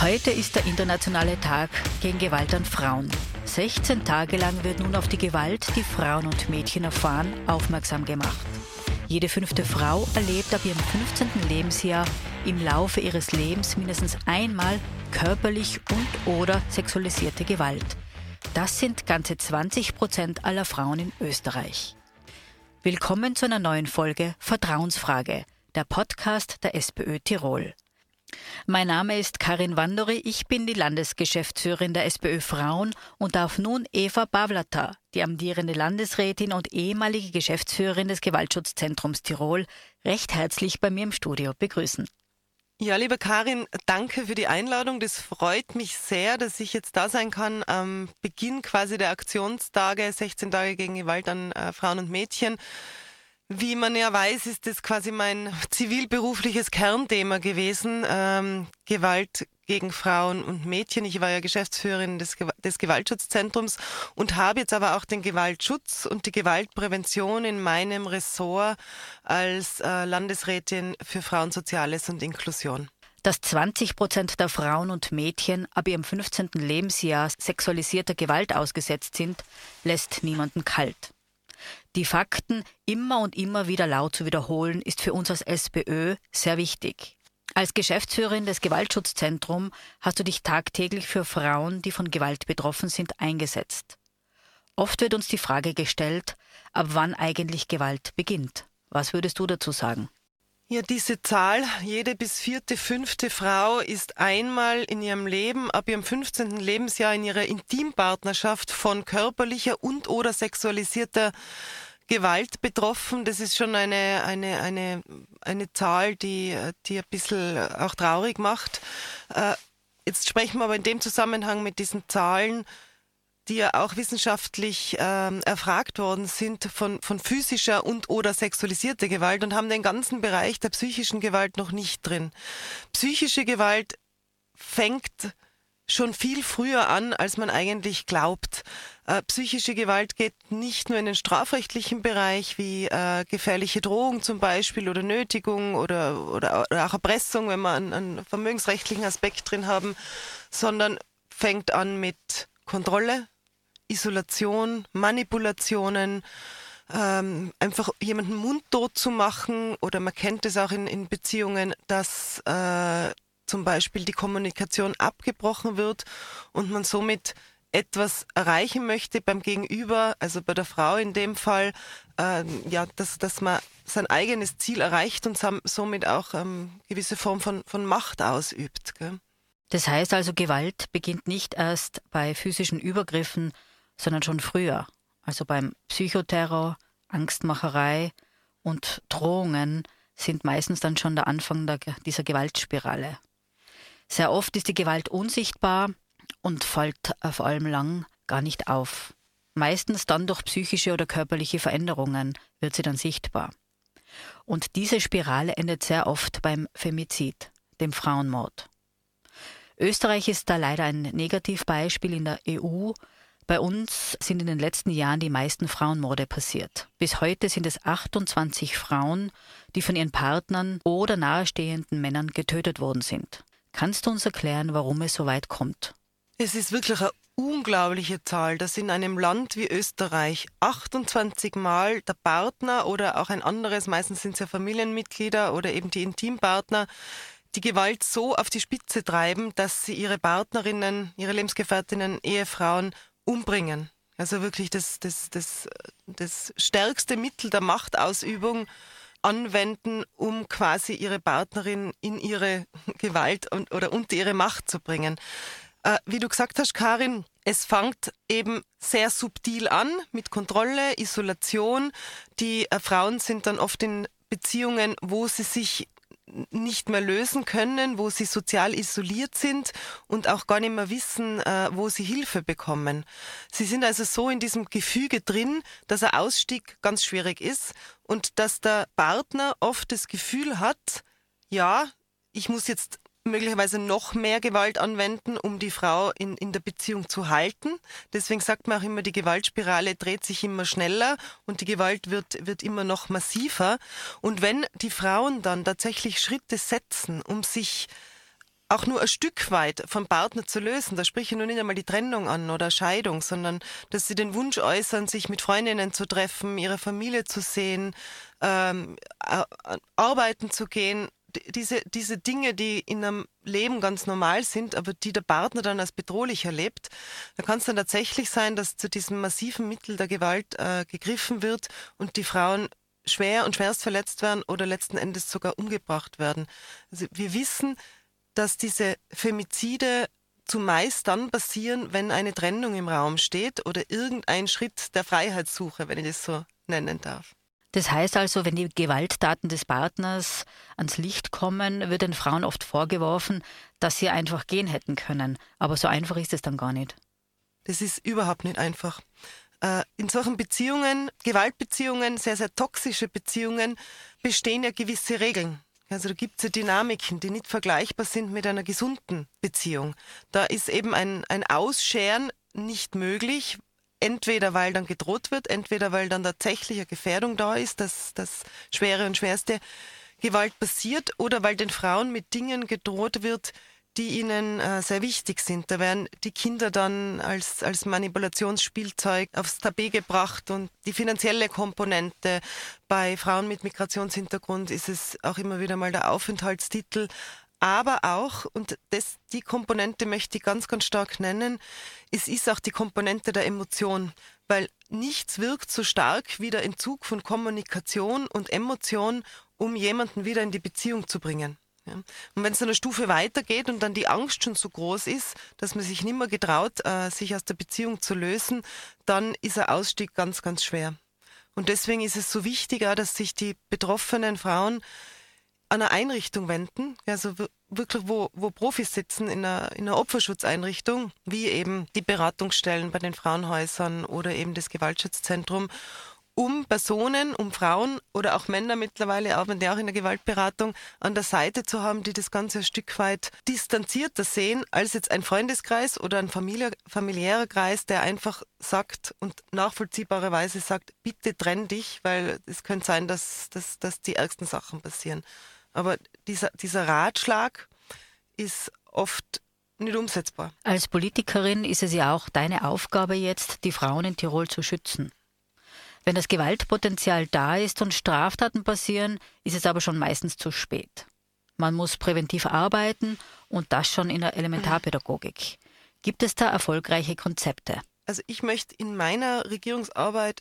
Heute ist der internationale Tag gegen Gewalt an Frauen. 16 Tage lang wird nun auf die Gewalt, die Frauen und Mädchen erfahren, aufmerksam gemacht. Jede fünfte Frau erlebt ab ihrem 15. Lebensjahr im Laufe ihres Lebens mindestens einmal körperlich und oder sexualisierte Gewalt. Das sind ganze 20 Prozent aller Frauen in Österreich. Willkommen zu einer neuen Folge Vertrauensfrage, der Podcast der SPÖ Tirol. Mein Name ist Karin Wandori, ich bin die Landesgeschäftsführerin der SPÖ Frauen und darf nun Eva Bavlata, die amtierende Landesrätin und ehemalige Geschäftsführerin des Gewaltschutzzentrums Tirol, recht herzlich bei mir im Studio begrüßen. Ja, liebe Karin, danke für die Einladung. Das freut mich sehr, dass ich jetzt da sein kann am Beginn quasi der Aktionstage, 16 Tage gegen Gewalt an äh, Frauen und Mädchen. Wie man ja weiß, ist das quasi mein zivilberufliches Kernthema gewesen, ähm, Gewalt gegen Frauen und Mädchen. Ich war ja Geschäftsführerin des, des Gewaltschutzzentrums und habe jetzt aber auch den Gewaltschutz und die Gewaltprävention in meinem Ressort als äh, Landesrätin für Frauen, Soziales und Inklusion. Dass 20 Prozent der Frauen und Mädchen ab ihrem 15. Lebensjahr sexualisierter Gewalt ausgesetzt sind, lässt niemanden kalt. Die Fakten immer und immer wieder laut zu wiederholen, ist für uns als SPÖ sehr wichtig. Als Geschäftsführerin des Gewaltschutzzentrums hast du dich tagtäglich für Frauen, die von Gewalt betroffen sind, eingesetzt. Oft wird uns die Frage gestellt, ab wann eigentlich Gewalt beginnt. Was würdest du dazu sagen? Ja, diese Zahl, jede bis vierte, fünfte Frau ist einmal in ihrem Leben, ab ihrem 15. Lebensjahr in ihrer Intimpartnerschaft von körperlicher und oder sexualisierter Gewalt betroffen. Das ist schon eine, eine, eine, eine Zahl, die, die ein bisschen auch traurig macht. Äh, jetzt sprechen wir aber in dem Zusammenhang mit diesen Zahlen die ja auch wissenschaftlich ähm, erfragt worden sind von, von physischer und oder sexualisierter Gewalt und haben den ganzen Bereich der psychischen Gewalt noch nicht drin. Psychische Gewalt fängt schon viel früher an, als man eigentlich glaubt. Äh, psychische Gewalt geht nicht nur in den strafrechtlichen Bereich wie äh, gefährliche Drohung zum Beispiel oder Nötigung oder, oder, oder auch Erpressung, wenn wir einen, einen vermögensrechtlichen Aspekt drin haben, sondern fängt an mit Kontrolle, Isolation, Manipulationen, ähm, einfach jemanden mundtot zu machen oder man kennt es auch in, in Beziehungen, dass äh, zum Beispiel die Kommunikation abgebrochen wird und man somit etwas erreichen möchte beim Gegenüber, also bei der Frau in dem Fall, äh, ja, dass, dass man sein eigenes Ziel erreicht und somit auch ähm, gewisse Form von, von Macht ausübt. Gell? Das heißt also, Gewalt beginnt nicht erst bei physischen Übergriffen, sondern schon früher. Also beim Psychoterror, Angstmacherei und Drohungen sind meistens dann schon der Anfang der, dieser Gewaltspirale. Sehr oft ist die Gewalt unsichtbar und fällt vor allem lang gar nicht auf. Meistens dann durch psychische oder körperliche Veränderungen wird sie dann sichtbar. Und diese Spirale endet sehr oft beim Femizid, dem Frauenmord. Österreich ist da leider ein Negativbeispiel in der EU, bei uns sind in den letzten Jahren die meisten Frauenmorde passiert. Bis heute sind es 28 Frauen, die von ihren Partnern oder nahestehenden Männern getötet worden sind. Kannst du uns erklären, warum es so weit kommt? Es ist wirklich eine unglaubliche Zahl, dass in einem Land wie Österreich 28 Mal der Partner oder auch ein anderes, meistens sind es ja Familienmitglieder oder eben die Intimpartner, die Gewalt so auf die Spitze treiben, dass sie ihre Partnerinnen, ihre Lebensgefährtinnen, Ehefrauen umbringen. Also wirklich das, das, das, das stärkste Mittel der Machtausübung anwenden, um quasi ihre Partnerin in ihre Gewalt und, oder unter ihre Macht zu bringen. Äh, wie du gesagt hast, Karin, es fängt eben sehr subtil an mit Kontrolle, Isolation. Die äh, Frauen sind dann oft in Beziehungen, wo sie sich nicht mehr lösen können, wo sie sozial isoliert sind und auch gar nicht mehr wissen, äh, wo sie Hilfe bekommen. Sie sind also so in diesem Gefüge drin, dass ein Ausstieg ganz schwierig ist und dass der Partner oft das Gefühl hat, ja, ich muss jetzt möglicherweise noch mehr Gewalt anwenden, um die Frau in, in der Beziehung zu halten. Deswegen sagt man auch immer, die Gewaltspirale dreht sich immer schneller und die Gewalt wird, wird immer noch massiver. Und wenn die Frauen dann tatsächlich Schritte setzen, um sich auch nur ein Stück weit vom Partner zu lösen. Da spreche ich nur nicht einmal die Trennung an oder Scheidung, sondern dass sie den Wunsch äußern, sich mit Freundinnen zu treffen, ihre Familie zu sehen, ähm, arbeiten zu gehen, diese, diese Dinge, die in einem Leben ganz normal sind, aber die der Partner dann als bedrohlich erlebt, da kann es dann tatsächlich sein, dass zu diesem massiven Mittel der Gewalt äh, gegriffen wird und die Frauen schwer und schwerst verletzt werden oder letzten Endes sogar umgebracht werden. Also wir wissen, dass diese Femizide zumeist dann passieren, wenn eine Trennung im Raum steht oder irgendein Schritt der Freiheitssuche, wenn ich das so nennen darf. Das heißt also, wenn die Gewalttaten des Partners ans Licht kommen, wird den Frauen oft vorgeworfen, dass sie einfach gehen hätten können. Aber so einfach ist es dann gar nicht. Das ist überhaupt nicht einfach. Äh, in solchen Beziehungen, Gewaltbeziehungen, sehr, sehr toxische Beziehungen, bestehen ja gewisse Regeln. Also da gibt es ja Dynamiken, die nicht vergleichbar sind mit einer gesunden Beziehung. Da ist eben ein, ein Ausscheren nicht möglich, entweder weil dann gedroht wird, entweder weil dann tatsächlich eine Gefährdung da ist, dass das schwere und schwerste Gewalt passiert, oder weil den Frauen mit Dingen gedroht wird, die ihnen äh, sehr wichtig sind. Da werden die Kinder dann als, als Manipulationsspielzeug aufs Tapet gebracht und die finanzielle Komponente bei Frauen mit Migrationshintergrund ist es auch immer wieder mal der Aufenthaltstitel aber auch, und das, die Komponente möchte ich ganz, ganz stark nennen, es ist auch die Komponente der Emotion, weil nichts wirkt so stark wie der Entzug von Kommunikation und Emotion, um jemanden wieder in die Beziehung zu bringen. Ja. Und wenn es eine Stufe weitergeht und dann die Angst schon so groß ist, dass man sich nicht mehr getraut, äh, sich aus der Beziehung zu lösen, dann ist ein Ausstieg ganz, ganz schwer. Und deswegen ist es so wichtig, dass sich die betroffenen Frauen an eine Einrichtung wenden, also wirklich, wo, wo Profis sitzen in einer, in einer Opferschutzeinrichtung, wie eben die Beratungsstellen bei den Frauenhäusern oder eben das Gewaltschutzzentrum, um Personen, um Frauen oder auch Männer mittlerweile, auch wenn die auch in der Gewaltberatung, an der Seite zu haben, die das Ganze ein Stück weit distanzierter sehen, als jetzt ein Freundeskreis oder ein Familie, familiärer Kreis, der einfach sagt und nachvollziehbarerweise sagt, bitte trenn dich, weil es könnte sein, dass, dass, dass die ärgsten Sachen passieren. Aber dieser, dieser Ratschlag ist oft nicht umsetzbar. Als Politikerin ist es ja auch deine Aufgabe jetzt, die Frauen in Tirol zu schützen. Wenn das Gewaltpotenzial da ist und Straftaten passieren, ist es aber schon meistens zu spät. Man muss präventiv arbeiten und das schon in der Elementarpädagogik. Gibt es da erfolgreiche Konzepte? Also ich möchte in meiner Regierungsarbeit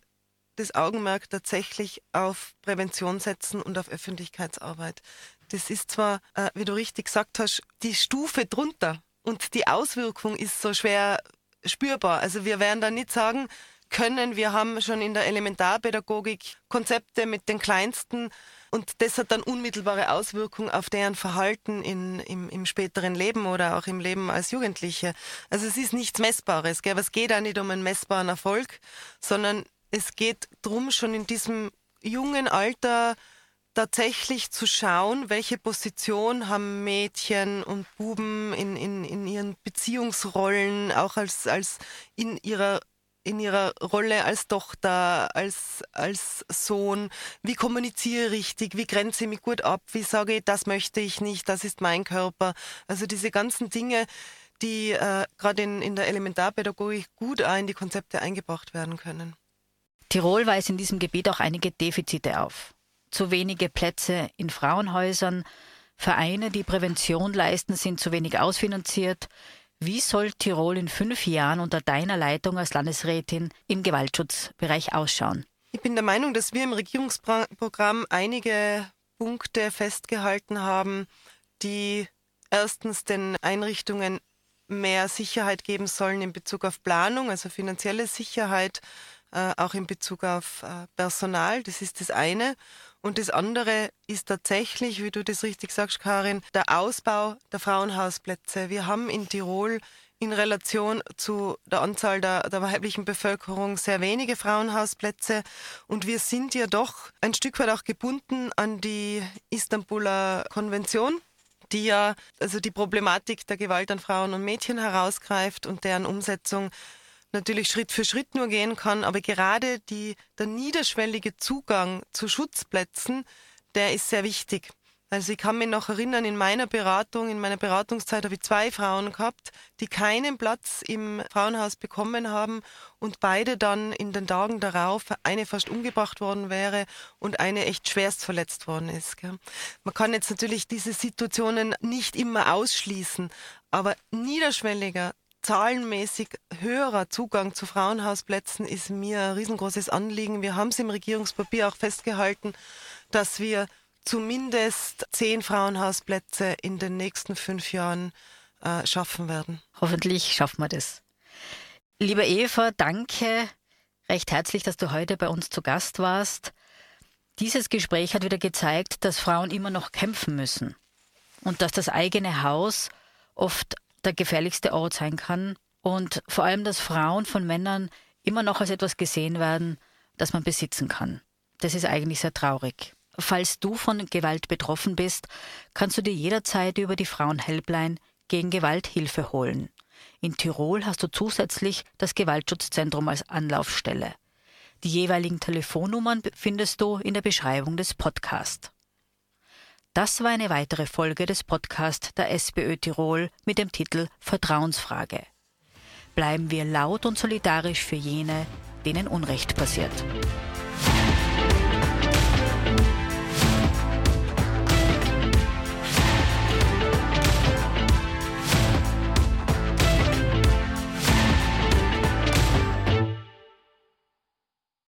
das Augenmerk tatsächlich auf Prävention setzen und auf Öffentlichkeitsarbeit. Das ist zwar, äh, wie du richtig gesagt hast, die Stufe drunter und die Auswirkung ist so schwer spürbar. Also wir werden da nicht sagen können, wir haben schon in der Elementarpädagogik Konzepte mit den Kleinsten und das hat dann unmittelbare Auswirkungen auf deren Verhalten in, im, im späteren Leben oder auch im Leben als Jugendliche. Also es ist nichts Messbares. Gell? Aber es geht auch nicht um einen messbaren Erfolg, sondern es geht darum, schon in diesem jungen Alter tatsächlich zu schauen, welche Position haben Mädchen und Buben in, in, in ihren Beziehungsrollen, auch als, als in ihrer in ihrer Rolle als Tochter, als, als Sohn, wie kommuniziere ich richtig, wie grenze ich mich gut ab, wie sage ich, das möchte ich nicht, das ist mein Körper. Also diese ganzen Dinge, die äh, gerade in, in der Elementarpädagogik gut in die Konzepte eingebracht werden können. Tirol weist in diesem Gebiet auch einige Defizite auf. Zu wenige Plätze in Frauenhäusern, Vereine, die Prävention leisten, sind zu wenig ausfinanziert. Wie soll Tirol in fünf Jahren unter deiner Leitung als Landesrätin im Gewaltschutzbereich ausschauen? Ich bin der Meinung, dass wir im Regierungsprogramm einige Punkte festgehalten haben, die erstens den Einrichtungen mehr Sicherheit geben sollen in Bezug auf Planung, also finanzielle Sicherheit, äh, auch in Bezug auf äh, Personal. Das ist das eine. Und das andere ist tatsächlich, wie du das richtig sagst, Karin, der Ausbau der Frauenhausplätze. Wir haben in Tirol in Relation zu der Anzahl der, der, weiblichen Bevölkerung sehr wenige Frauenhausplätze. Und wir sind ja doch ein Stück weit auch gebunden an die Istanbuler Konvention die ja also die Problematik der Gewalt an Frauen und Mädchen herausgreift und deren Umsetzung natürlich Schritt für Schritt nur gehen kann, aber gerade die, der niederschwellige Zugang zu Schutzplätzen, der ist sehr wichtig. Also ich kann mich noch erinnern, in meiner Beratung, in meiner Beratungszeit habe ich zwei Frauen gehabt, die keinen Platz im Frauenhaus bekommen haben und beide dann in den Tagen darauf, eine fast umgebracht worden wäre und eine echt schwerst verletzt worden ist. Man kann jetzt natürlich diese Situationen nicht immer ausschließen, aber niederschwelliger zahlenmäßig höherer Zugang zu Frauenhausplätzen ist mir ein riesengroßes Anliegen. Wir haben es im Regierungspapier auch festgehalten, dass wir zumindest zehn Frauenhausplätze in den nächsten fünf Jahren äh, schaffen werden. Hoffentlich schaffen wir das. Liebe Eva, danke recht herzlich, dass du heute bei uns zu Gast warst. Dieses Gespräch hat wieder gezeigt, dass Frauen immer noch kämpfen müssen und dass das eigene Haus oft der gefährlichste Ort sein kann und vor allem, dass Frauen von Männern immer noch als etwas gesehen werden, das man besitzen kann. Das ist eigentlich sehr traurig. Falls du von Gewalt betroffen bist, kannst du dir jederzeit über die Frauenhelpline gegen Gewalt Hilfe holen. In Tirol hast du zusätzlich das Gewaltschutzzentrum als Anlaufstelle. Die jeweiligen Telefonnummern findest du in der Beschreibung des Podcasts. Das war eine weitere Folge des Podcasts der SBÖ Tirol mit dem Titel Vertrauensfrage. Bleiben wir laut und solidarisch für jene, denen Unrecht passiert.